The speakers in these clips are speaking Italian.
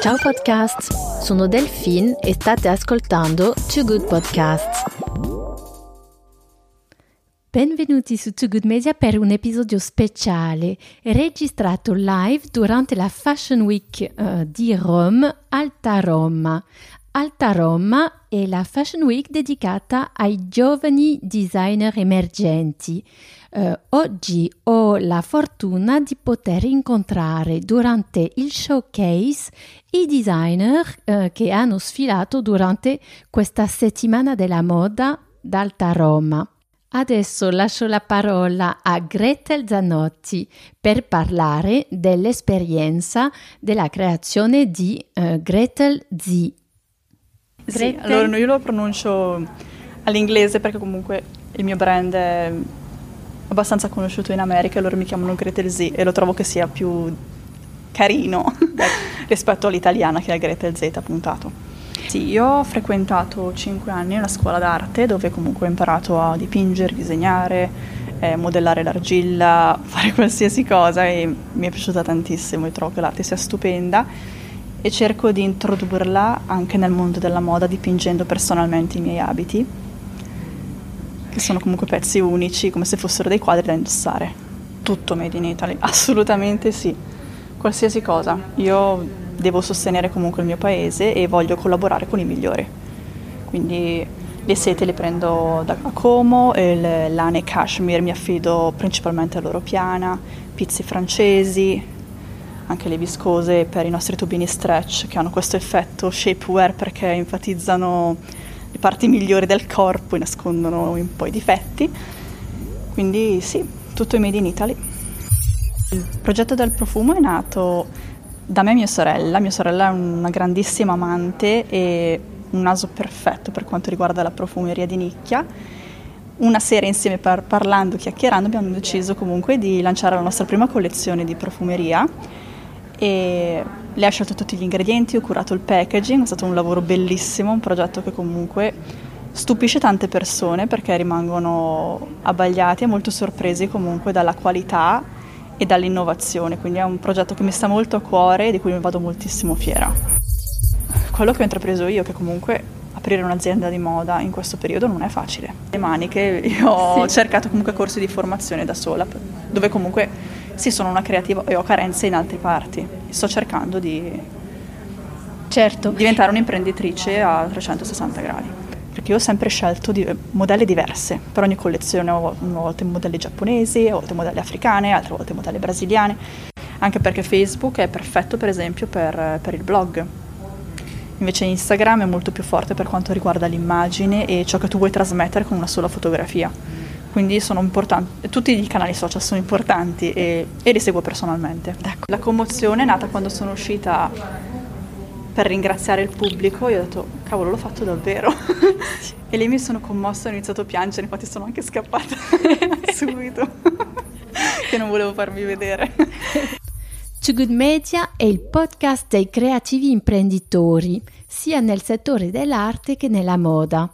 Ciao podcast, sono Delphine e state ascoltando Too Good Podcasts. Benvenuti su Too Good Media per un episodio speciale registrato live durante la Fashion Week uh, di Rome, Alta Roma. Alta Roma è la Fashion Week dedicata ai giovani designer emergenti. Uh, oggi ho la fortuna di poter incontrare durante il showcase i designer uh, che hanno sfilato durante questa settimana della moda d'Alta Roma. Adesso lascio la parola a Gretel Zanotti per parlare dell'esperienza della creazione di uh, Gretel Z. Sì, allora io lo pronuncio all'inglese perché comunque il mio brand è abbastanza conosciuto in America e loro mi chiamano Gretel Z e lo trovo che sia più carino rispetto all'italiana che è Gretel Z puntato. Sì, io ho frequentato 5 anni una scuola d'arte dove comunque ho imparato a dipingere, disegnare, eh, modellare l'argilla, fare qualsiasi cosa e mi è piaciuta tantissimo e trovo che l'arte sia stupenda e cerco di introdurla anche nel mondo della moda dipingendo personalmente i miei abiti, che sono comunque pezzi unici, come se fossero dei quadri da indossare. Tutto made in Italy, assolutamente sì, qualsiasi cosa. Io devo sostenere comunque il mio paese e voglio collaborare con i migliori. Quindi le sete le prendo da Como, le lane cashmere mi affido principalmente all'Europiana, pizzi francesi, anche le viscose per i nostri tubini stretch che hanno questo effetto shapewear perché enfatizzano le parti migliori del corpo e nascondono un po' i difetti. Quindi sì, tutto è made in Italy. Il progetto del profumo è nato da me e mia sorella. Mia sorella è una grandissima amante e un naso perfetto per quanto riguarda la profumeria di nicchia. Una sera insieme par- parlando, chiacchierando, abbiamo deciso comunque di lanciare la nostra prima collezione di profumeria e lei ha scelto tutti gli ingredienti, ho curato il packaging, è stato un lavoro bellissimo, un progetto che comunque stupisce tante persone perché rimangono abbagliati e molto sorpresi comunque dalla qualità e dall'innovazione, quindi è un progetto che mi sta molto a cuore e di cui mi vado moltissimo fiera. Quello che ho intrapreso io, che comunque aprire un'azienda di moda in questo periodo non è facile. Le maniche, io ho sì. cercato comunque corsi di formazione da sola, dove comunque sì, sono una creativa e ho carenze in altre parti. Sto cercando di certo. diventare un'imprenditrice a 360 gradi perché io ho sempre scelto di, modelli diverse per ogni collezione, ho a volte modelli giapponesi, a volte modelli africane, altre volte modelli brasiliane, anche perché Facebook è perfetto per esempio per, per il blog. Invece Instagram è molto più forte per quanto riguarda l'immagine e ciò che tu vuoi trasmettere con una sola fotografia. Quindi sono importanti, tutti i canali social sono importanti e, e li seguo personalmente. Ecco. La commozione è nata quando sono uscita per ringraziare il pubblico, io ho detto, cavolo, l'ho fatto davvero. e lì mi sono commossa e ho iniziato a piangere, infatti sono anche scappata subito, che non volevo farmi vedere. To Good Media è il podcast dei creativi imprenditori, sia nel settore dell'arte che nella moda.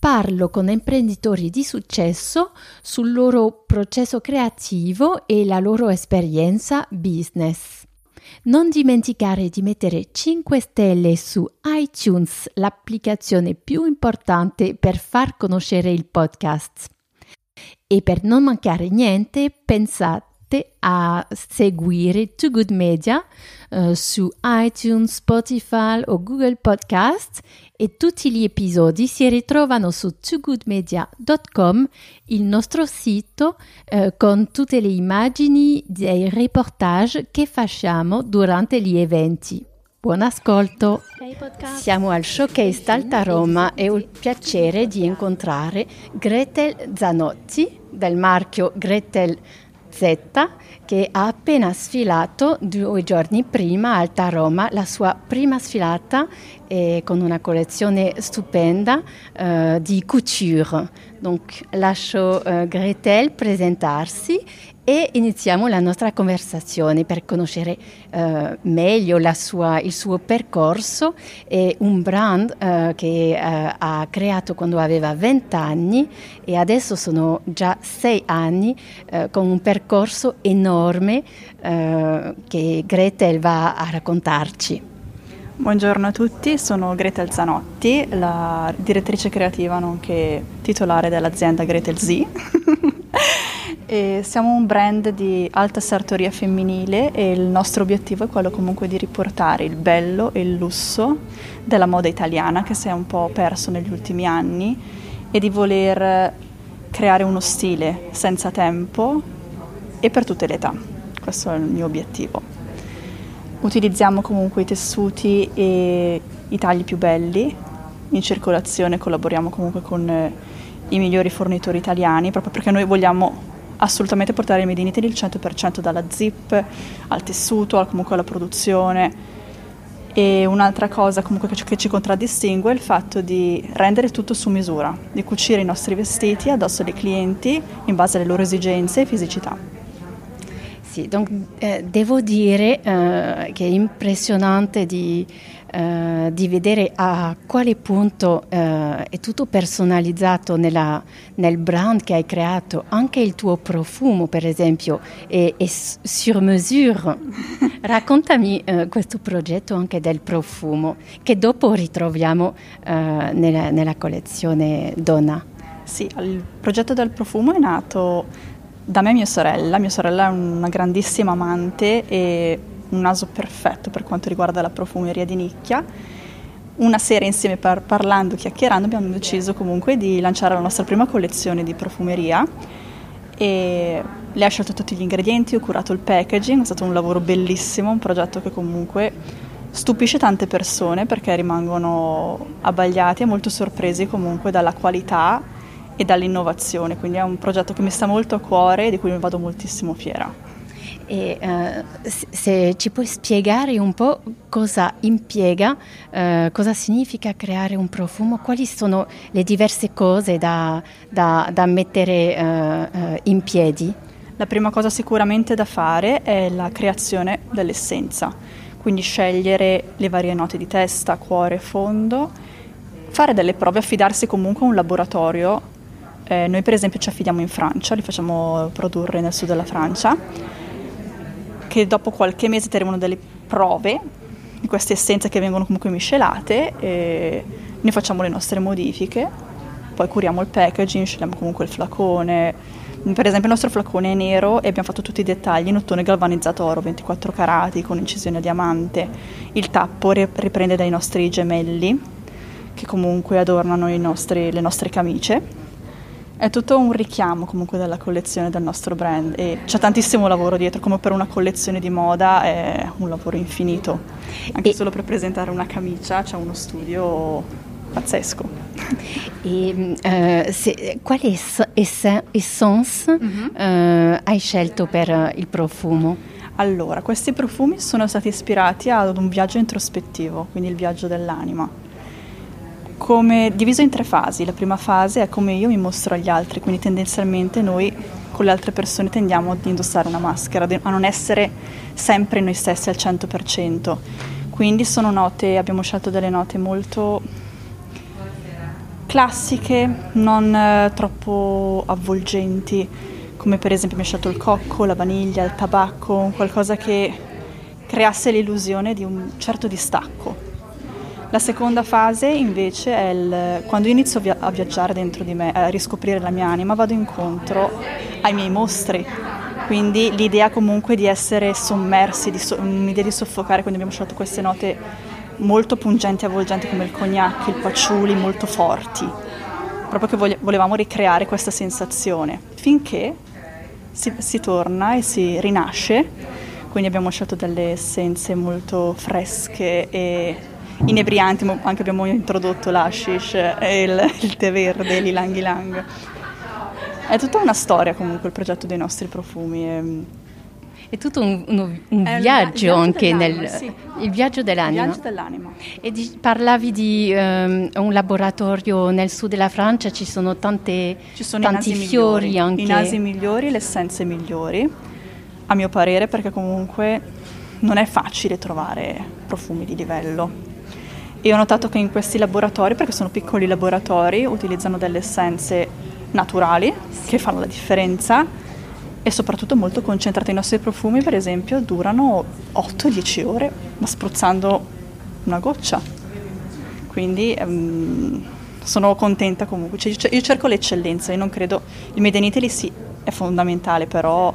Parlo con imprenditori di successo sul loro processo creativo e la loro esperienza business. Non dimenticare di mettere 5 stelle su iTunes, l'applicazione più importante per far conoscere il podcast. E per non mancare niente, pensate a seguire Too Good Media uh, su iTunes, Spotify o Google Podcast e tutti gli episodi si ritrovano su toogoodmedia.com, il nostro sito uh, con tutte le immagini dei reportage che facciamo durante gli eventi. Buon ascolto! Siamo al Showcase Alta Roma e ho il piacere di incontrare Gretel Zanotti del marchio Gretel Z che ha appena sfilato due giorni prima a Alta Roma, la sua prima sfilata eh, con una collezione stupenda eh, di couture. Donc lascio eh, Gretel presentarsi e iniziamo la nostra conversazione per conoscere uh, meglio sua, il suo percorso e un brand uh, che uh, ha creato quando aveva 20 anni e adesso sono già 6 anni con un percorso enorme che Gretel va a raccontarci. Buongiorno a tutti, sono Gretel Zanotti, la direttrice creativa nonché titolare dell'azienda Gretel Z. siamo un brand di alta sartoria femminile e il nostro obiettivo è quello comunque di riportare il bello e il lusso della moda italiana che si è un po' perso negli ultimi anni e di voler creare uno stile senza tempo e per tutte le età. Questo è il mio obiettivo. Utilizziamo comunque i tessuti e i tagli più belli, in circolazione collaboriamo comunque con i migliori fornitori italiani, proprio perché noi vogliamo assolutamente portare il Made in Italy il 100% dalla zip al tessuto, comunque alla produzione. E un'altra cosa comunque che ci, che ci contraddistingue è il fatto di rendere tutto su misura, di cucire i nostri vestiti addosso dei clienti in base alle loro esigenze e fisicità. Sì, donc, eh, devo dire eh, che è impressionante di, eh, di, vedere a quale punto eh, è tutto personalizzato nella, nel brand che hai creato, anche il tuo profumo per esempio è, è sur mesure. Raccontami eh, questo progetto anche del profumo che dopo ritroviamo eh, nella, nella collezione Donna. Sì, il progetto del profumo è nato da me e mia sorella. Mia sorella è una grandissima amante e un naso perfetto per quanto riguarda la profumeria di nicchia. Una sera insieme par- parlando, chiacchierando, abbiamo deciso comunque di lanciare la nostra prima collezione di profumeria e lei ha scelto tutti gli ingredienti, ho curato il packaging, è stato un lavoro bellissimo, un progetto che comunque stupisce tante persone perché rimangono abbagliati e molto sorpresi comunque dalla qualità e dall'innovazione, quindi è un progetto che mi sta molto a cuore e di cui mi vado moltissimo fiera. E, uh, se ci puoi spiegare un po' cosa impiega, uh, cosa significa creare un profumo, quali sono le diverse cose da, da, da mettere uh, in piedi? La prima cosa sicuramente da fare è la creazione dell'essenza, quindi scegliere le varie note di testa, cuore, fondo, fare delle prove, affidarsi comunque a un laboratorio. Eh, noi per esempio ci affidiamo in Francia, li facciamo produrre nel sud della Francia, che dopo qualche mese terremo delle prove di queste essenze che vengono comunque miscelate e noi facciamo le nostre modifiche, poi curiamo il packaging, scegliamo comunque il flacone. Per esempio il nostro flacone è nero e abbiamo fatto tutti i dettagli in ottone galvanizzato oro 24 carati con incisione a diamante. Il tappo riprende dai nostri gemelli che comunque adornano nostri, le nostre camicie è tutto un richiamo comunque della collezione del nostro brand e c'è tantissimo lavoro dietro, come per una collezione di moda è un lavoro infinito. Anche e solo per presentare una camicia c'è uno studio pazzesco. E, uh, se, quale es- essence mm-hmm. uh, hai scelto per il profumo? Allora, questi profumi sono stati ispirati ad un viaggio introspettivo, quindi il viaggio dell'anima come diviso in tre fasi. La prima fase è come io mi mostro agli altri, quindi tendenzialmente noi con le altre persone tendiamo ad indossare una maschera, a non essere sempre noi stessi al 100%. Quindi sono note, abbiamo scelto delle note molto classiche, non eh, troppo avvolgenti, come per esempio mi ho scelto il cocco, la vaniglia, il tabacco, qualcosa che creasse l'illusione di un certo distacco la seconda fase invece è il, quando inizio via- a viaggiare dentro di me, a riscoprire la mia anima, vado incontro ai miei mostri. Quindi l'idea comunque di essere sommersi, di so- un'idea di soffocare, quindi abbiamo scelto queste note molto pungenti e avvolgenti come il cognac, il patchouli, molto forti, proprio che vole- volevamo ricreare questa sensazione, finché si, si torna e si rinasce, quindi abbiamo scelto delle essenze molto fresche e inebrianti, anche abbiamo introdotto l'ashish e il, il tè verde, l'ilang ilang. È tutta una storia comunque il progetto dei nostri profumi. E, è tutto un, un, un viaggio, viaggio anche nel sì. il viaggio dell'anima. Il viaggio dell'anima. E di, parlavi di um, un laboratorio nel sud della Francia, ci sono, tante, ci sono tanti fiori migliori, anche. I nasi migliori, le essenze migliori, a mio parere, perché comunque non è facile trovare profumi di livello. E ho notato che in questi laboratori, perché sono piccoli laboratori, utilizzano delle essenze naturali che fanno la differenza e soprattutto molto concentrate. I nostri profumi, per esempio, durano 8-10 ore, ma spruzzando una goccia. Quindi um, sono contenta comunque, cioè, io cerco l'eccellenza, io non credo, il Made in Italy sì, è fondamentale, però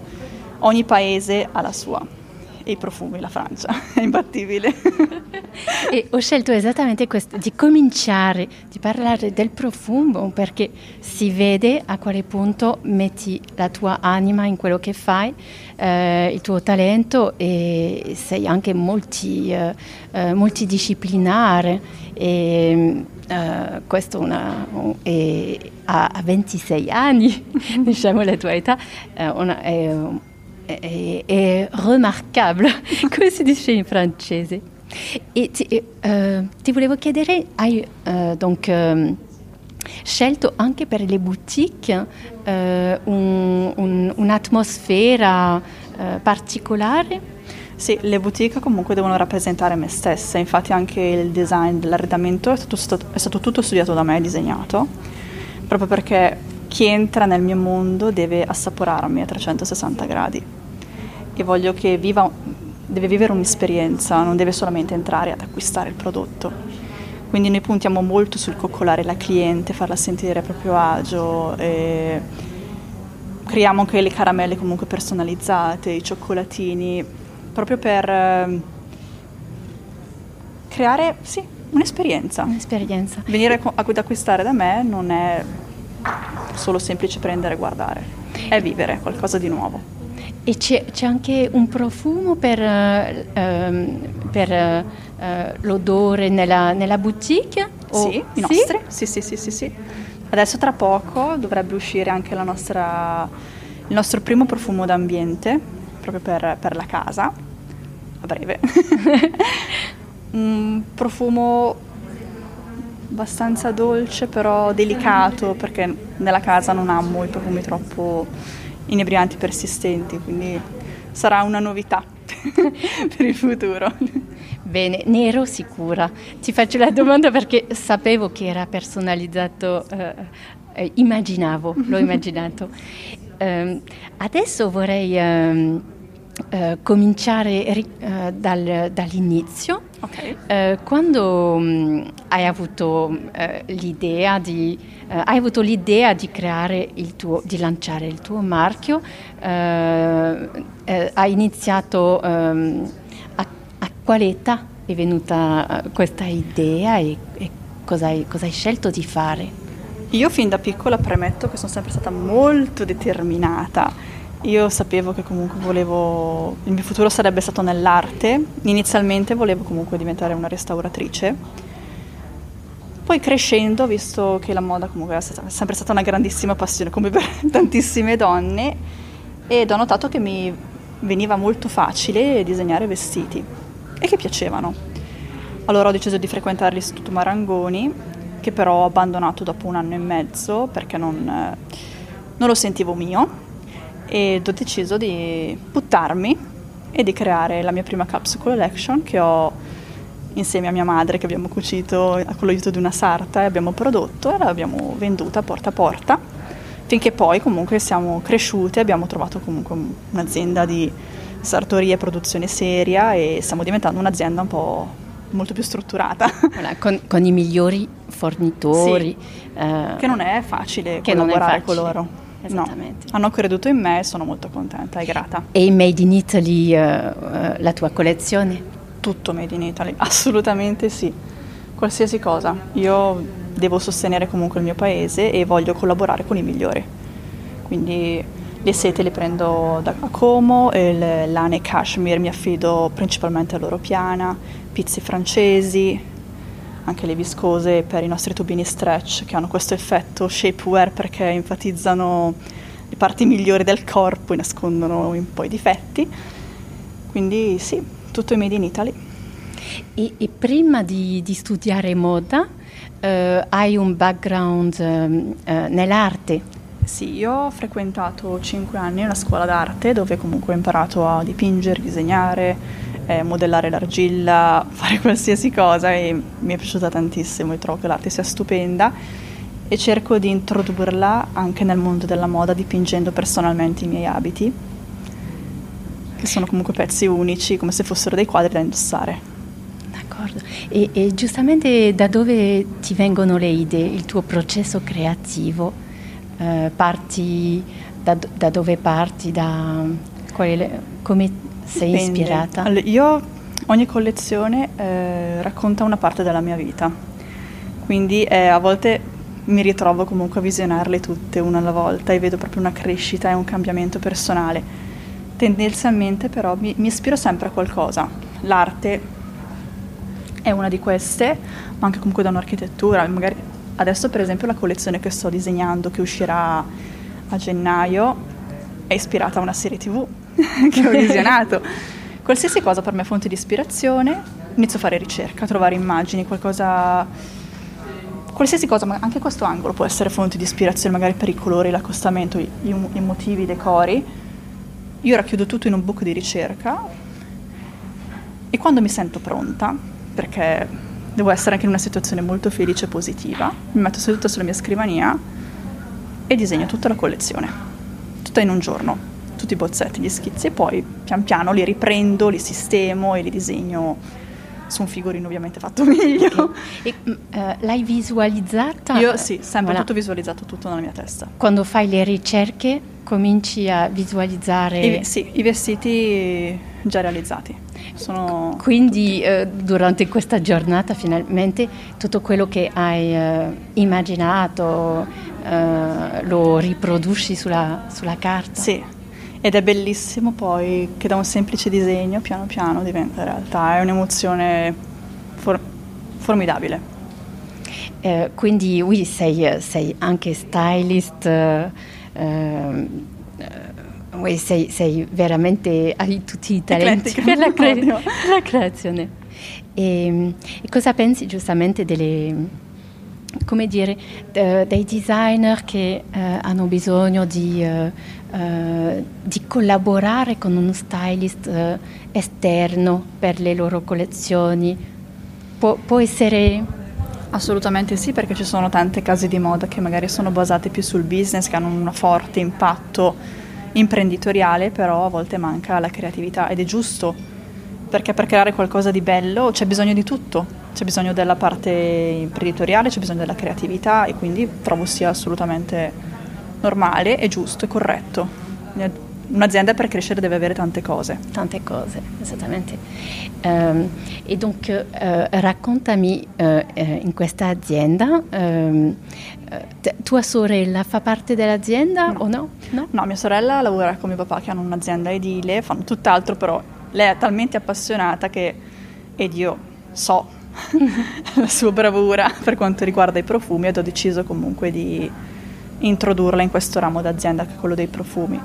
ogni paese ha la sua e i profumi, la Francia, è imbattibile. e ho scelto esattamente questo, di cominciare, di parlare del profumo perché si vede a quale punto metti la tua anima in quello che fai, eh, il tuo talento e sei anche multi, eh, eh multidisciplinare. E, Uh, questo una, un, è, a, a, 26 anni, diciamo la tua età, uh, una, è, è, è remarcabile, come si dice in francese. E ti, uh, ti volevo chiedere, hai donc, um, scelto anche per le boutique un, un, un'atmosfera particolare? Sì, le boutique comunque devono rappresentare me stessa, infatti anche il design dell'arredamento è stato, è stato tutto studiato da me e disegnato, proprio perché chi entra nel mio mondo deve assaporarmi a 360 gradi e voglio che viva, deve vivere un'esperienza, non deve solamente entrare ad acquistare il prodotto. Quindi noi puntiamo molto sul coccolare la cliente, farla sentire a proprio agio. E creiamo anche le caramelle comunque personalizzate, i cioccolatini, proprio per eh, creare, sì, un'esperienza. Un'esperienza. Venire ad acquistare da me non è solo semplice prendere e guardare, è vivere qualcosa di nuovo. E c'è, c'è anche un profumo per, uh, per uh, l'odore nella, nella boutique? O... Sì, i nostri. Sì? Sì, sì, sì, sì, Adesso tra poco dovrebbe uscire anche nostra, il nostro primo profumo d'ambiente, proprio per, per la casa, a breve. un profumo abbastanza dolce però delicato perché nella casa non amo i profumi troppo inebrianti persistenti, quindi sarà una novità per il futuro. Bene, nero sicura. Ti faccio la domanda perché sapevo che era personalizzato, eh, eh, immaginavo, l'ho immaginato. Eh, adesso vorrei ehm, eh, cominciare eh, dal, dall'inizio. Okay. Eh, quando mh, mm, hai, avuto, eh, l'idea di, eh, hai avuto l'idea di creare il tuo, di lanciare il tuo marchio, hai iniziato ehm, a, a, quale età è venuta questa idea e, e cosa, hai, cosa hai scelto di fare? Io fin da piccola premetto che sono sempre stata molto determinata io sapevo che comunque volevo, il mio futuro sarebbe stato nell'arte, inizialmente volevo comunque diventare una restauratrice, poi crescendo visto che la moda comunque è, stata, è sempre stata una grandissima passione come per tantissime donne ed ho notato che mi veniva molto facile disegnare vestiti e che piacevano. Allora ho deciso di frequentare l'Istituto Marangoni che però ho abbandonato dopo un anno e mezzo perché non, non lo sentivo mio ed ho deciso di buttarmi e di creare la mia prima capsule collection che ho insieme a mia madre che abbiamo cucito con l'aiuto di una sarta e abbiamo prodotto e l'abbiamo venduta porta a porta finché poi comunque siamo cresciute abbiamo trovato comunque un'azienda di sartoria e produzione seria e stiamo diventando un'azienda un po' molto più strutturata. con, con, i migliori fornitori. Sì, eh, che non è facile collaborare con loro. Esattamente. No, hanno creduto in me e sono molto contenta e grata. E Made in Italy, uh, la tua collezione? Tutto Made in Italy, assolutamente sì. Qualsiasi cosa. Io devo sostenere comunque il mio paese e voglio collaborare con i migliori. Quindi le sete le prendo da Como, le lane cashmere mi affido principalmente all'Europiana, pizzi francesi, anche le viscose per i nostri tubini stretch che hanno questo effetto shapewear perché enfatizzano le parti migliori del corpo e nascondono un po' i difetti. Quindi sì, tutto è made in Italy. E, e prima di, di, studiare moda eh, hai un background eh, eh nell'arte? Sì, io ho frequentato 5 anni una scuola d'arte dove comunque ho imparato a dipingere, disegnare, eh, modellare l'argilla, fare qualsiasi cosa e mi è piaciuta tantissimo e trovo che l'arte sia stupenda e cerco di introdurla anche nel mondo della moda dipingendo personalmente i miei abiti, che sono comunque pezzi unici, come se fossero dei quadri da indossare. D'accordo. E, e, giustamente da dove ti vengono le idee, il tuo processo creativo? Eh, parti da, da, dove parti? Da, quale, come sei Dipende. ispirata? Allora, io ogni collezione eh, racconta una parte della mia vita, quindi eh, a volte mi ritrovo comunque a visionarle tutte una alla volta e vedo proprio una crescita e un cambiamento personale. Tendenzialmente però mi, mi ispiro sempre a qualcosa. L'arte è una di queste, ma anche comunque da un'architettura. Magari adesso per esempio la collezione che sto disegnando, che uscirà a gennaio, è ispirata a una serie tv che ho visionato. Qualsiasi cosa per me è fonte di ispirazione, inizio a fare ricerca, a trovare immagini, qualcosa qualsiasi cosa, ma anche questo angolo può essere fonte di ispirazione, magari per i colori, l'accostamento, i, i motivi, i decori. Io racchiudo tutto in un book di ricerca e quando mi sento pronta, perché devo essere anche in una situazione molto felice e positiva, mi metto seduta sulla mia scrivania e disegno tutta la collezione, tutta in un giorno, tutti i bozzetti, gli schizzi e poi pian piano li riprendo, li sistemo e li disegno su un figurino ovviamente fatto meglio. E, uh, l'hai visualizzata? Io sì, sempre voilà. tutto visualizzato, tutto nella mia testa. Quando fai le ricerche cominci a visualizzare... I, sì, i vestiti già realizzati. Sono Quindi eh, durante questa giornata finalmente tutto quello che hai eh, immaginato lo riproduci sulla, sulla carta? Sì, ed è bellissimo poi che da un semplice disegno piano piano diventa realtà, è un'emozione for- formidabile. Eh, quindi oui, sei, sei, anche stylist, eh, eh, sei, sei, veramente, hai tutti i talenti per la, cre- la, creazione. E, e cosa pensi giustamente delle come dire, eh, dei designer che eh, hanno bisogno di, eh, eh di, collaborare con uno stylist eh, esterno per le loro collezioni. Pu- può essere... Assolutamente sì, perché ci sono tante case di moda che magari sono basate più sul business, che hanno un forte impatto imprenditoriale, però a volte manca la creatività ed è giusto, perché per creare qualcosa di bello c'è bisogno di tutto c'è bisogno della parte imprenditoriale, c'è bisogno della creatività e quindi trovo sia assolutamente normale e giusto e corretto. Un'azienda per crescere deve avere tante cose. Tante cose, esattamente. Um, e dunque uh, raccontami uh, in questa azienda, um, tua sorella fa parte dell'azienda no. o no? no? No, mia sorella lavora con mio papà che hanno un'azienda edile, fanno tutt'altro, però lei è talmente appassionata che, ed io so la sua bravura per quanto riguarda i profumi ed ho deciso comunque di introdurla in questo ramo d'azienda che è quello dei profumi.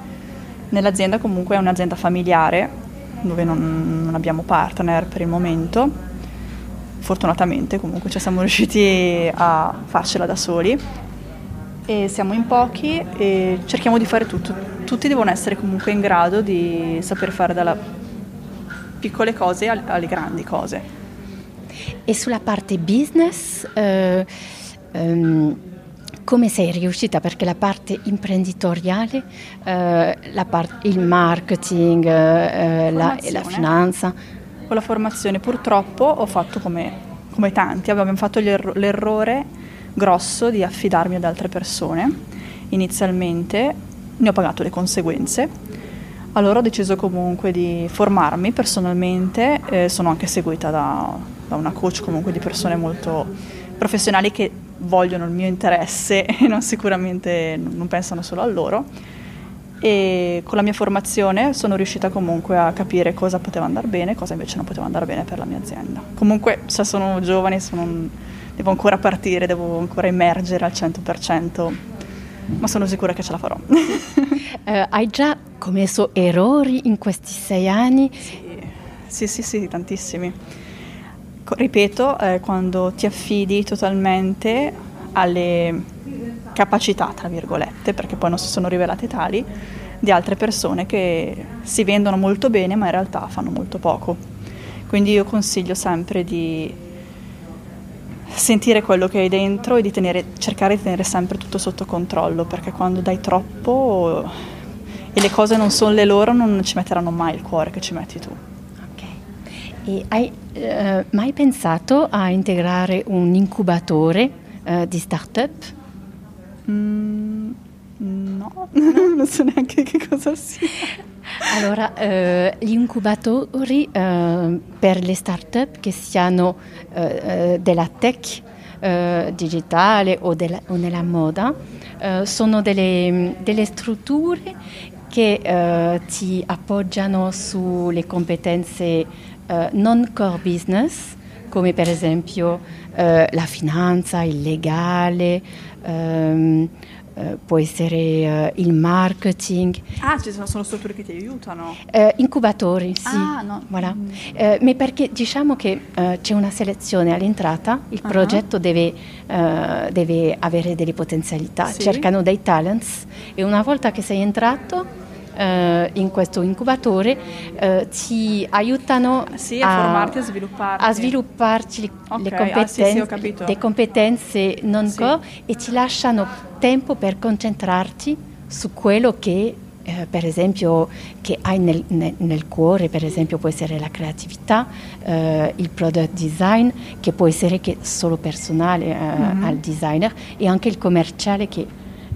Nell'azienda comunque è un'azienda familiare dove non, non abbiamo partner per il momento, fortunatamente comunque ci siamo riusciti a farcela da soli e siamo in pochi e cerchiamo di fare tutto. Tutti devono essere comunque in grado di saper fare dalle piccole cose alle grandi cose e sulla parte business, eh, ehm, come sei riuscita? Perché la parte imprenditoriale, eh, la part- il marketing, eh, la, la, finanza. Con la formazione purtroppo ho fatto come, come tanti, abbiamo fatto l'errore grosso di affidarmi ad altre persone. Inizialmente ne ho pagato le conseguenze. Allora ho deciso comunque di formarmi personalmente, eh, sono anche seguita da da una coach comunque di persone molto professionali che vogliono il mio interesse e non sicuramente non pensano solo a loro. E con la mia formazione sono riuscita comunque a capire cosa poteva andare bene e cosa invece non poteva andare bene per la mia azienda. Comunque se sono giovane sono, devo ancora partire, devo ancora immergere al 100%, ma sono sicura che ce la farò. eh, hai già commesso errori in questi sei anni? Sì, sì, sì, sì tantissimi ripeto, eh, quando ti affidi totalmente alle capacità, tra virgolette, perché poi non si sono rivelate tali, di altre persone che si vendono molto bene ma in realtà fanno molto poco. Quindi io consiglio sempre di sentire quello che hai dentro e di tenere, cercare di tenere sempre tutto sotto controllo, perché quando dai troppo e le cose non sono le loro non ci metteranno mai il cuore che ci metti tu. E hai eh, mai pensato a integrare un incubatore eh, di start-up? Mm, no, non so neanche che cosa sia. Allora, eh, gli incubatori eh, per le start-up che siano eh, della tech digitale o, della, o, nella moda sono delle, delle strutture che ti appoggiano sulle competenze non core business, come per esempio la finanza, il legale. Ehm, eh, può essere eh, il marketing. Ah, ci sono, sono strutture che ti aiutano? Eh, incubatori, sì. Ah, no. Voilà. Mm. Eh, ma perché diciamo che eh, c'è una selezione all'entrata, il uh-huh. progetto deve, deve, avere delle potenzialità, sì. cercano dei talents e una volta che sei entrato eh, in questo incubatore eh, ti aiutano sì, a, a, formarti e svilupparti. a svilupparci okay. le, competenze, ah, sì, sì, le competenze non core e ti lasciano tempo per concentrarti su quello che eh, per esempio che hai nel, nel, nel, cuore, per esempio può essere la creatività, eh, il product design che può essere che solo personale eh, mm-hmm. al designer e anche il commerciale che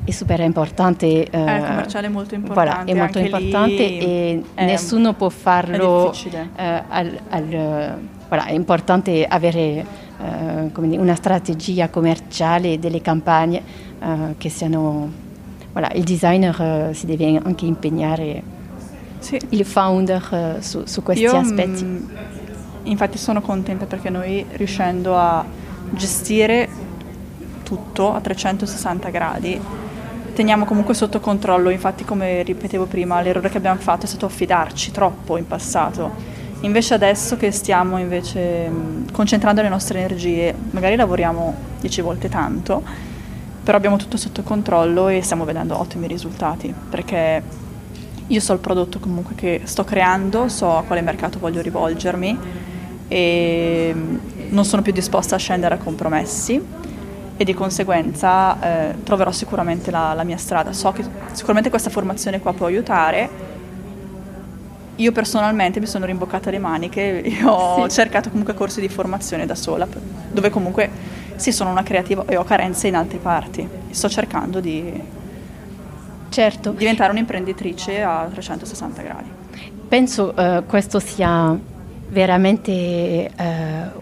è super importante. Eh, il commerciale è molto importante. Voilà, è molto importante e nessuno può farlo. Eh, al, al, voilà, è importante avere eh, dire, una strategia commerciale delle campagne eh, che siano. Voilà, il designer eh, si deve anche impegnare, sì. il founder eh, su, su, questi Io, aspetti. Mh, mm, infatti sono contenta perché noi riuscendo a gestire tutto a 360 gradi teniamo comunque sotto controllo, infatti come ripetevo prima, l'errore che abbiamo fatto è stato affidarci troppo in passato. Invece adesso che stiamo invece concentrando le nostre energie, magari lavoriamo dieci volte tanto, però abbiamo tutto sotto controllo e stiamo vedendo ottimi risultati, perché io so il prodotto comunque che sto creando, so a quale mercato voglio rivolgermi e non sono più disposta a scendere a compromessi e di conseguenza eh, troverò sicuramente la, la, mia strada. So che sicuramente questa formazione qua può aiutare. Io personalmente mi sono rimboccata le maniche e ho sì. cercato comunque corsi di formazione da sola, dove comunque sì, sono una creativa e ho carenze in altre parti. Sto cercando di certo. diventare un'imprenditrice a 360 gradi. Penso uh, questo sia veramente eh,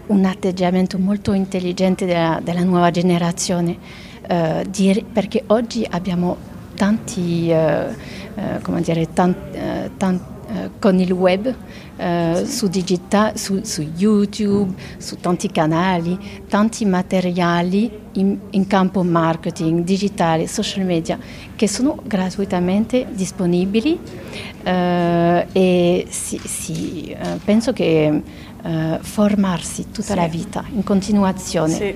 un atteggiamento molto intelligente della, della nuova generazione, eh, di, perché oggi abbiamo tanti, eh, eh come dire, tant, eh, tant, eh, con il web, su, digita- su, su, YouTube, su tanti canali, tanti materiali in, in campo marketing, digitale, social media, che sono gratuitamente disponibili eh, e si, si, eh, penso che eh, formarsi tutta sì. la vita in continuazione sì.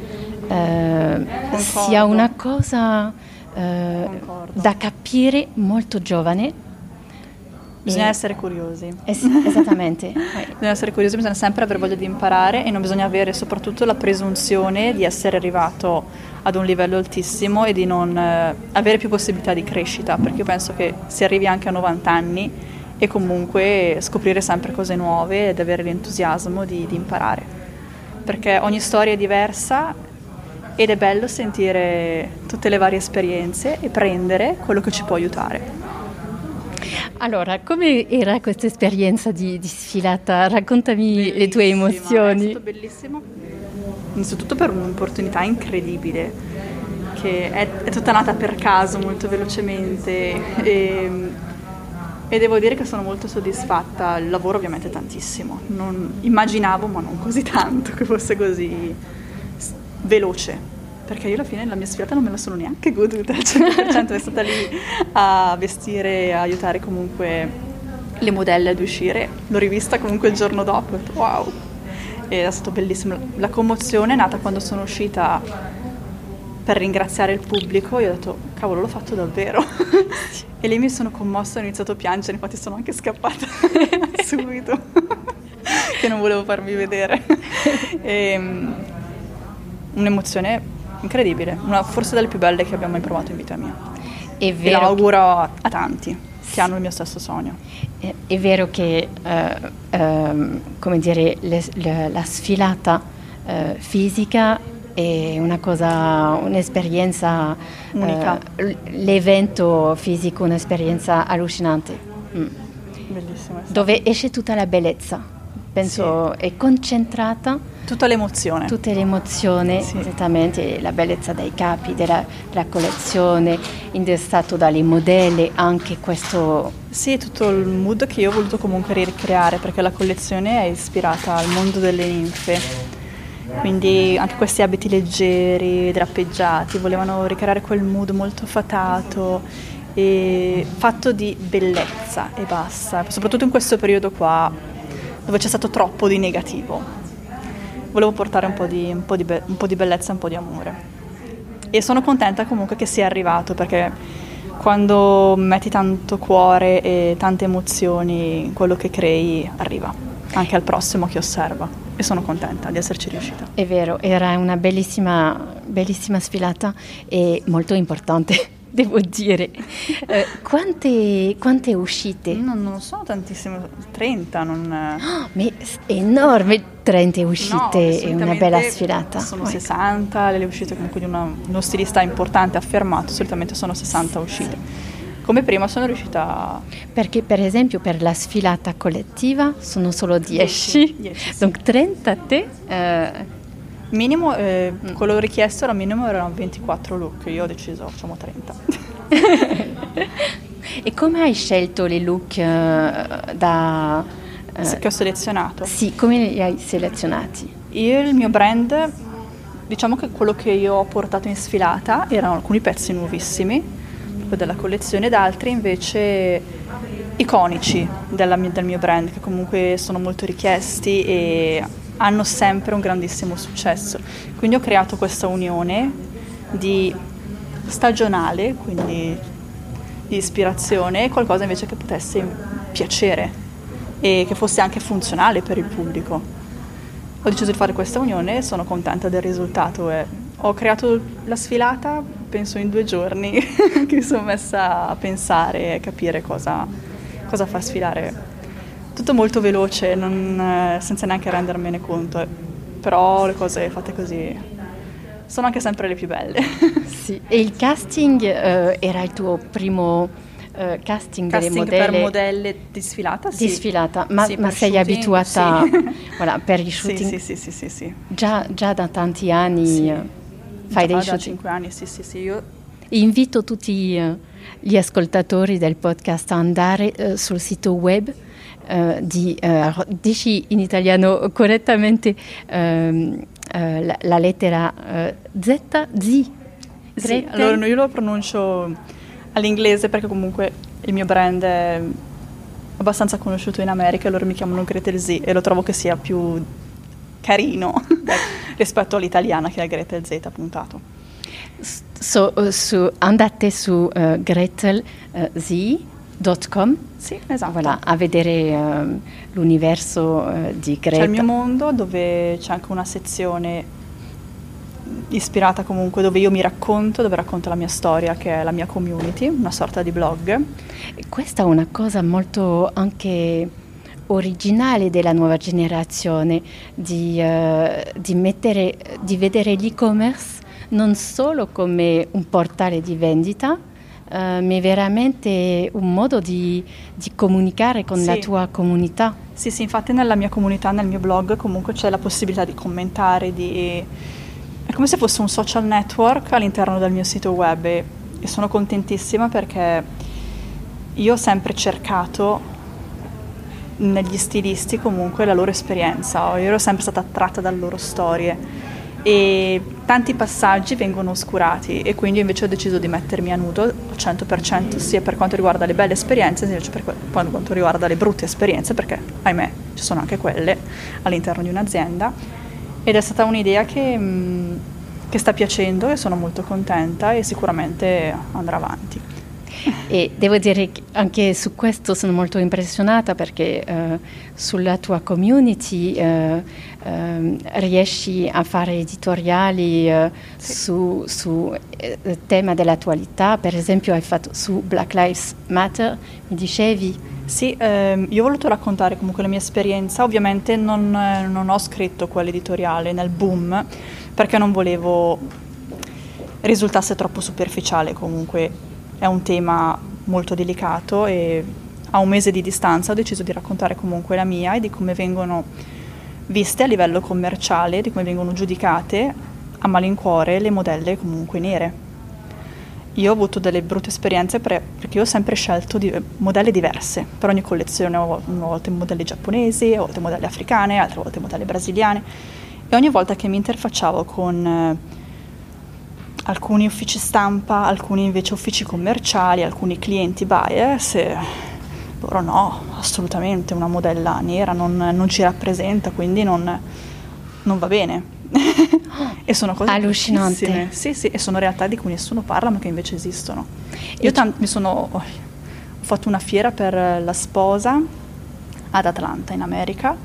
Eh, sia una cosa eh, da capire molto giovane Bisogna essere curiosi. Es- esattamente. bisogna essere curiosi, bisogna sempre avere voglia di imparare e non bisogna avere soprattutto la presunzione di essere arrivato ad un livello altissimo e di non eh, avere più possibilità di crescita, perché io penso che si arrivi anche a 90 anni e comunque scoprire sempre cose nuove ed avere l'entusiasmo di, di imparare, perché ogni storia è diversa ed è bello sentire tutte le varie esperienze e prendere quello che ci può aiutare. Allora, come era questa esperienza di, di sfilata? Raccontami bellissima, le tue emozioni. È stato bellissimo, innanzitutto per un'opportunità incredibile, che è, è tutta nata per caso molto velocemente e, e, devo dire che sono molto soddisfatta. Il lavoro ovviamente tantissimo, non, immaginavo ma non così tanto che fosse così veloce perché io alla fine la mia sfilata non me la sono neanche goduta al 100%, è stata lì a vestire, a aiutare comunque le modelle ad uscire, l'ho rivista comunque il giorno dopo, ho detto wow, è stato bellissimo. La commozione è nata quando sono uscita per ringraziare il pubblico, io ho detto cavolo l'ho fatto davvero e lì mi sono commossa e ho iniziato a piangere, infatti sono anche scappata subito che non volevo farmi vedere. E, ehm, un'emozione incredibile, una forse delle più belle che abbiamo mai provato in vita mia. È vero. E lo auguro a, tanti che hanno il mio stesso sogno. È vero che uh, um, come dire, le, le, la sfilata uh, fisica è una cosa, un'esperienza unica. Uh, l'evento fisico, un'esperienza allucinante. Mm. Bellissimo. Dove esce tutta la bellezza, penso sì. è concentrata. Tutta l'emozione. Tutta l'emozione, sì. esattamente, la bellezza dei capi, della, della collezione, indestato dalle modelle, anche questo... Sì, tutto il mood che io ho voluto comunque ricreare, perché la collezione è ispirata al mondo delle ninfe. Quindi anche questi abiti leggeri, drappeggiati, volevano ricreare quel mood molto fatato e fatto di bellezza e basta, soprattutto in questo periodo qua dove c'è stato troppo di negativo. Volevo portare un po' di, un po di, be- un po di bellezza un po' di amore. E sono contenta comunque che sia arrivato perché quando metti tanto cuore e tante emozioni, quello che crei arriva anche al prossimo che osserva e sono contenta di esserci riuscita. È vero, era una bellissima, bellissima sfilata e molto importante devo dire. Eh, quante, quante, uscite? No, non sono tantissime, 30. Non... Oh, enorme, 30 uscite no, una bella sfilata. Sono oh 60 le uscite comunque di una, uno stilista importante, affermato, solitamente sono 60 uscite. Come prima sono riuscita... Perché per esempio per la sfilata collettiva sono solo 10, 10 sì. 30 te... Eh, Minimo, eh, mm. quello richiesto era minimo erano 24 look, io ho deciso facciamo 30. e come hai scelto le look uh, da... Uh, che ho selezionato? Sì, come li hai selezionati? Io, il mio brand, diciamo che quello che io ho portato in sfilata erano alcuni pezzi nuovissimi, proprio della collezione, ed altri invece iconici della, del mio brand, che comunque sono molto richiesti e hanno sempre un grandissimo successo. Quindi ho creato questa unione di stagionale, quindi di ispirazione, e qualcosa invece che potesse piacere e che fosse anche funzionale per il pubblico. Ho deciso di fare questa unione e sono contenta del risultato. Ho creato la sfilata, penso in due giorni, che mi sono messa a pensare e capire cosa, cosa far sfilare tutto molto veloce, non, eh, senza neanche rendermene conto, però le cose fatte così sono anche sempre le più belle. Sì. E il casting uh, era il tuo primo uh, casting, casting delle modelle? per modelle di sfilata, sì. Di sfilata, ma, sì, ma sei shooting, abituata sì. voilà, per i shooting? Sì, sì, sì, sì, sì. Già, già, da tanti anni sì. fai già dei shooting? Da 5 anni, sì, sì, sì. Io... Invito tutti uh, gli ascoltatori del podcast a andare sul sito web di, uh, dici in italiano correttamente uh, la, la, lettera Z, Z. Sì, allora io lo pronuncio all'inglese perché comunque il mio brand è abbastanza conosciuto in America e loro mi chiamano Gretel Z e lo trovo che sia più carino rispetto all'italiana che è Gretel Z puntato. So, su, andate su uh, Gretel uh, Z Com? Sì, esatto. Voilà, a vedere uh, l'universo uh, di Greta. C'è il mio mondo dove c'è anche una sezione ispirata comunque dove io mi racconto, dove racconto la mia storia che è la mia community, una sorta di blog. Questa è una cosa molto anche originale della nuova generazione di, uh, di, mettere, di vedere l'e-commerce non solo come un portale di vendita, ma è veramente un modo di, di comunicare con sì. la tua comunità. Sì, sì, infatti nella mia comunità, nel mio blog comunque c'è la possibilità di commentare, di... è come se fosse un social network all'interno del mio sito web e, e sono contentissima perché io ho sempre cercato negli stilisti comunque la loro esperienza, io ero sempre stata attratta dalle loro storie e tanti passaggi vengono oscurati e quindi invece ho deciso di mettermi a nudo al 100% sia per quanto riguarda le belle esperienze sia per quanto riguarda le brutte esperienze perché ahimè ci sono anche quelle all'interno di un'azienda ed è stata un'idea che, che sta piacendo e sono molto contenta e sicuramente andrà avanti. E devo dire che anche su questo sono molto impressionata perché uh, sulla tua community uh, uh, riesci a fare editoriali sì. su, su tema dell'attualità, per esempio hai fatto su Black Lives Matter, mi dicevi? Sì, ehm, io ho voluto raccontare comunque la mia esperienza, ovviamente non, eh, non ho scritto quell'editoriale nel boom perché non volevo risultasse troppo superficiale, comunque è un tema molto delicato e a un mese di distanza ho deciso di raccontare comunque la mia e di come vengono viste a livello commerciale, di come vengono giudicate a malincuore le modelle comunque nere. Io ho avuto delle brutte esperienze perché io ho sempre scelto di, modelle diverse per ogni collezione, ho una volta modelli giapponesi, a volte modelli africane, altre volte modelli brasiliane e ogni volta che mi interfacciavo con eh, alcuni uffici stampa, alcuni invece uffici commerciali, alcuni clienti buyers, e loro no, assolutamente una modella nera non, non ci rappresenta, quindi non, non va bene. e sono cose allucinanti. Sì, sì, e sono realtà di cui nessuno parla, ma che invece esistono. Io t- mi sono ho fatto una fiera per la sposa ad Atlanta in America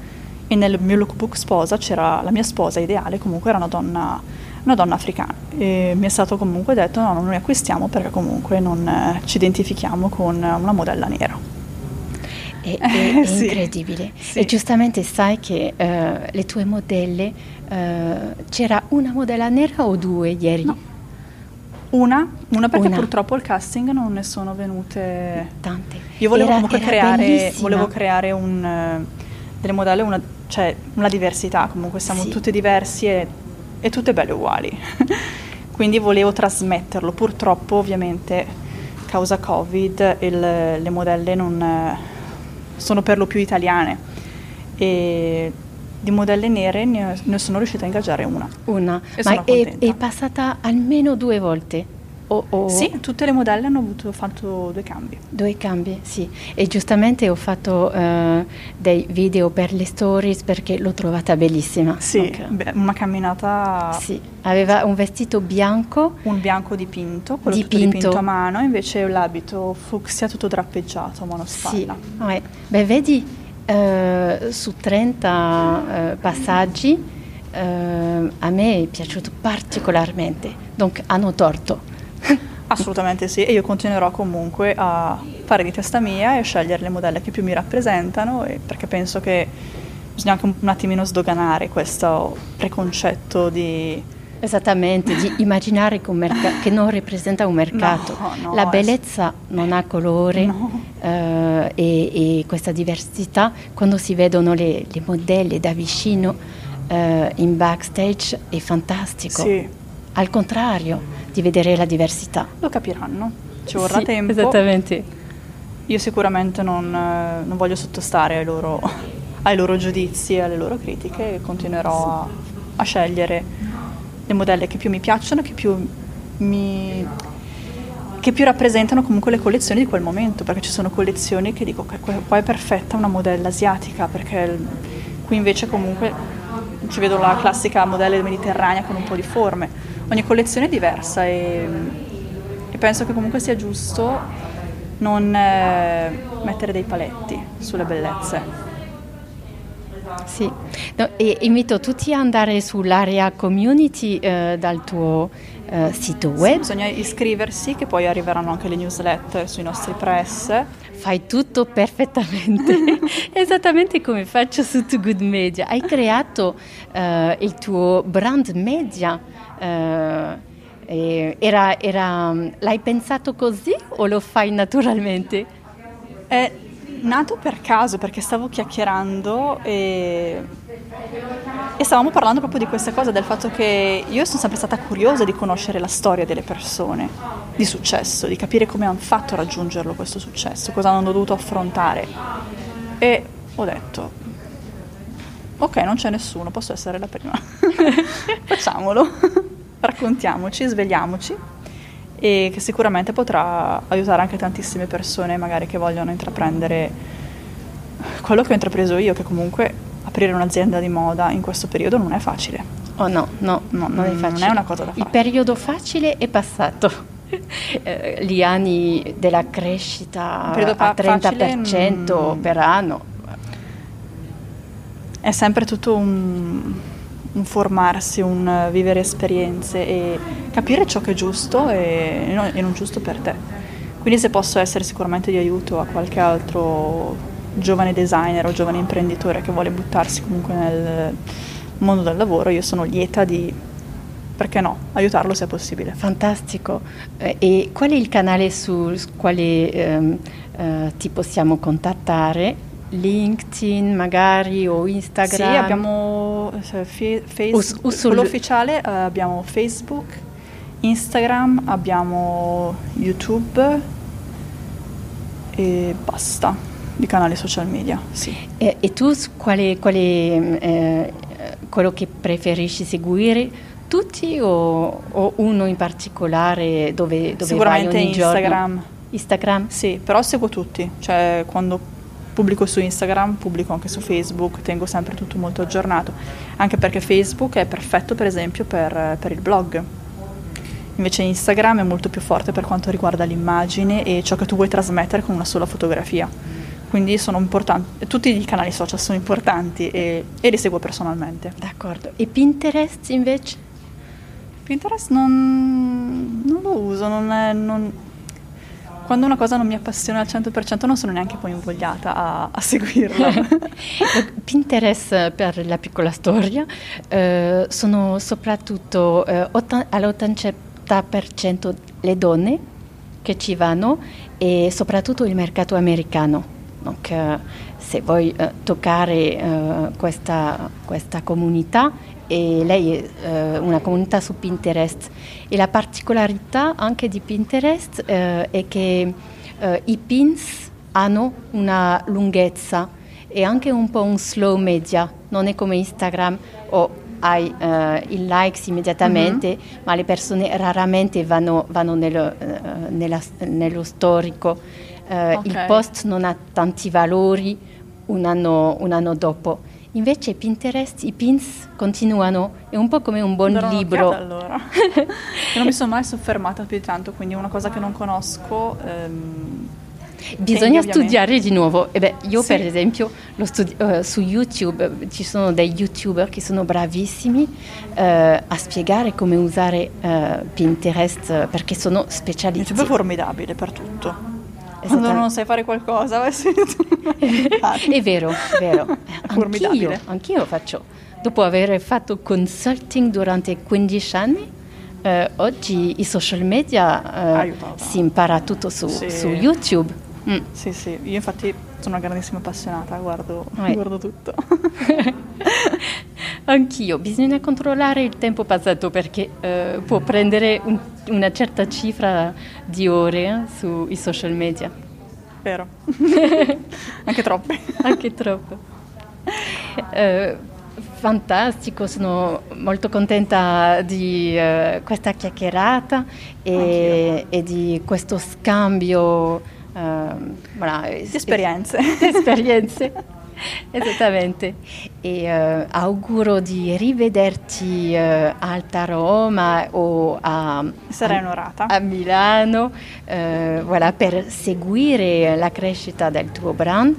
e nel mio lookbook sposa c'era la mia sposa ideale, comunque era una donna, una donna africana e mi è stato comunque detto no, non noi acquistiamo perché comunque non eh, ci identifichiamo con una modella nera. È, è, sì. incredibile. Sì. E giustamente sai che uh, le tue modelle, uh, c'era una modella nera o due ieri? No. Una, una perché una. purtroppo al casting non ne sono venute tante. Io volevo era, comunque era creare, volevo creare un, delle modelle, una, cioè una diversità, comunque siamo sì. tutte diversi e, e tutte belle uguali. Quindi volevo trasmetterlo, purtroppo ovviamente causa Covid il, le modelle non sono per lo più italiane e di modelle nere ne, ne sono riuscita a ingaggiare una. Una, ma è, è, passata almeno due volte? O, o... Sì, tutte le modelle hanno avuto, fatto due cambi. Due cambi, sì. E giustamente ho fatto uh, dei video per le stories perché l'ho trovata bellissima. Sì, okay. beh, una camminata... Sì, aveva un vestito bianco. Un bianto dipinto, quello dipinto. dipinto a mano, invece l'abito fucsia tutto drappeggiato a monospalla. Sì, ah, beh, vedi, uh, su 30 uh, passaggi a me è piaciuto particolarmente, donc hanno torto. Assolutamente sì, e io continuerò comunque a fare di testa mia e a scegliere le modelle che più mi rappresentano, perché penso che bisogna anche un attimino sdoganare questo preconcetto di... Esattamente, di immaginare che, merc- che, non rappresenta un mercato. No, no, La bellezza es- non ha colore no. uh, e, e, questa diversità, quando si vedono le, le modelle da vicino uh, in backstage, è fantastico. Sì. Al contrario, di vedere la diversità. Lo capiranno, ci vorrà sì, tempo. Esattamente. Io sicuramente non, eh, non voglio sottostare ai loro, ai loro, giudizi, alle loro critiche e continuerò a, a, scegliere le modelle che più mi piacciono, che più, mi, che più rappresentano comunque le collezioni di quel momento, perché ci sono collezioni che dico che qua è perfetta una modella asiatica, perché qui invece comunque ci vedo la classica modella mediterranea con un po' di forme ogni collezione è diversa e, e penso che comunque sia giusto non eh, mettere dei paletti sulle bellezze. Sì, no, e invito tutti ad andare sull'area community eh, dal tuo eh, sito web. Sì, bisogna iscriversi che poi arriveranno anche le newsletter sui nostri press. Fai tutto perfettamente, esattamente come faccio su Too Good Media. Hai creato eh, il tuo brand media eh, era, era, l'hai pensato così o lo fai naturalmente? È nato per caso perché stavo chiacchierando e, e stavamo parlando proprio di questa cosa, del fatto che io sono sempre stata curiosa di conoscere la storia delle persone di successo, di capire come hanno fatto a raggiungerlo questo successo, cosa hanno dovuto affrontare. E ho detto, ok, non c'è nessuno, posso essere la prima. Facciamolo raccontiamoci, svegliamoci e che sicuramente potrà aiutare anche tantissime persone magari che vogliono intraprendere quello che ho intrapreso io, che comunque aprire un'azienda di moda in questo periodo non è facile. Oh no, no, no non è facile. Non è una cosa da fare. Il periodo facile è passato. Eh, gli anni della crescita a 30% facile, per anno. È sempre tutto un un formarsi, un vivere esperienze e capire ciò che è giusto e, e non giusto per te. Quindi se posso essere sicuramente di aiuto a qualche altro giovane designer o giovane imprenditore che vuole buttarsi comunque nel mondo del lavoro, io sono lieta di, perché no, aiutarlo se è possibile. Fantastico. Eh, e qual è il canale sul quale ehm, eh, ti possiamo contattare? LinkedIn magari o Instagram? Sì, abbiamo Facebook, quello ufficiale, eh, abbiamo Facebook, Instagram, abbiamo YouTube e basta di canali social media. Sì. E, e, tu quale, quale eh, quello che preferisci seguire? Tutti o, o uno in particolare dove, dove Sicuramente vai ogni Instagram. Giorno? Instagram? Sì, però seguo tutti, cioè quando pubblico su Instagram, pubblico anche su Facebook, tengo sempre tutto molto aggiornato, anche perché Facebook è perfetto per esempio per, per il blog. Invece Instagram è molto più forte per quanto riguarda l'immagine e ciò che tu vuoi trasmettere con una sola fotografia. Quindi sono importanti, tutti i canali social sono importanti e, e li seguo personalmente. D'accordo. E Pinterest invece? Pinterest non, non lo uso, non è, non, quando una cosa non mi appassiona al 100% non sono neanche poi invogliata a, a seguirla. Pinterest, per la piccola storia, eh, sono soprattutto eh, all'80% le donne che ci vanno e soprattutto il mercato americano. Donc, euh, se vuoi uh, toccare uh, questa, questa, comunità, e lei è uh, una comunità su Pinterest e la particolarità anche di Pinterest è che i pins hanno una lunghezza e anche un po' un slow media, non è come Instagram o hai uh, i likes immediatamente, mm-hmm. ma le persone raramente vanno, vanno nello, uh, nella, nello, storico. Uh, okay. Il post non ha tanti valori un anno, un anno, dopo. Invece Pinterest, i pins continuano, è un po' come un buon Darò libro. allora. non mi sono mai soffermata più di tanto, quindi una cosa che non conosco... Um Bisogna Quindi, studiare di nuovo. E beh, io sì. per esempio studi- uh, su YouTube ci sono dei youtuber che sono bravissimi uh, a spiegare come usare uh, Pinterest perché sono specialisti. YouTube è formidabile per tutto. Quando non sai fare qualcosa, è vero, è vero. Anch'io, anch'io faccio. Dopo aver fatto consulting durante 15 anni, eh, oggi i social media eh, si impara tutto su, sì. su YouTube. Mm. Sì, sì, io infatti sono una grandissima appassionata, guardo, ouais. guardo tutto. Anch'io, bisogna controllare il tempo passato perché eh, può prendere un, una certa cifra di ore eh, sui social media. Vero, anche troppe. anche troppo. Eh, fantastico, sono molto contenta di uh, questa chiacchierata e, e, di questo scambio Uh, voilà, esperienze. esperienze. Esattamente. E uh, auguro di rivederti uh, Alta Roma o a, Sarei onorata. a Milano uh, voilà, per seguire la crescita del tuo brand.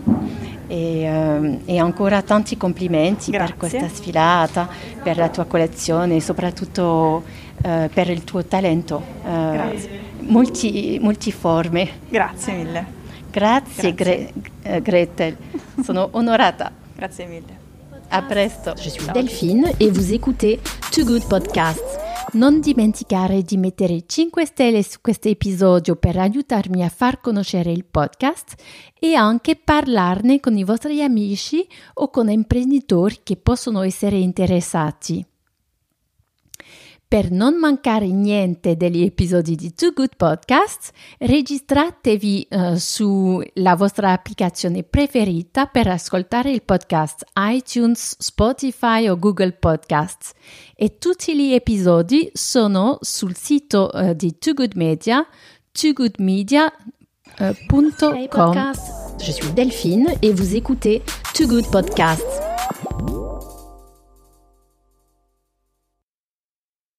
E, e ancora tanti complimenti Grazie. per questa sfilata, per la tua collezione e soprattutto per il tuo talento. Grazie multi, multiforme. Grazie mille. Grazie, Grazie. Gre- eh, Gretel, sono onorata. Grazie mille. A presto. Je suis Delphine et vous écoutez Too Good Podcasts. Non dimenticare di mettere 5 stelle su questo episodio per aiutarmi a far conoscere il podcast e anche parlarne con i vostri amici o con imprenditori che possono essere interessati. Per non mancare niente degli episodi di Too Good Podcasts, registratevi uh, sulla vostra applicazione preferita per ascoltare il podcast iTunes, Spotify o Google Podcasts. E tutti gli episodi sono sul sito uh, di Too Good Media, toogoodmedia.com. Hey podcast, je suis Delphine et vous écoutez Too Good Podcasts.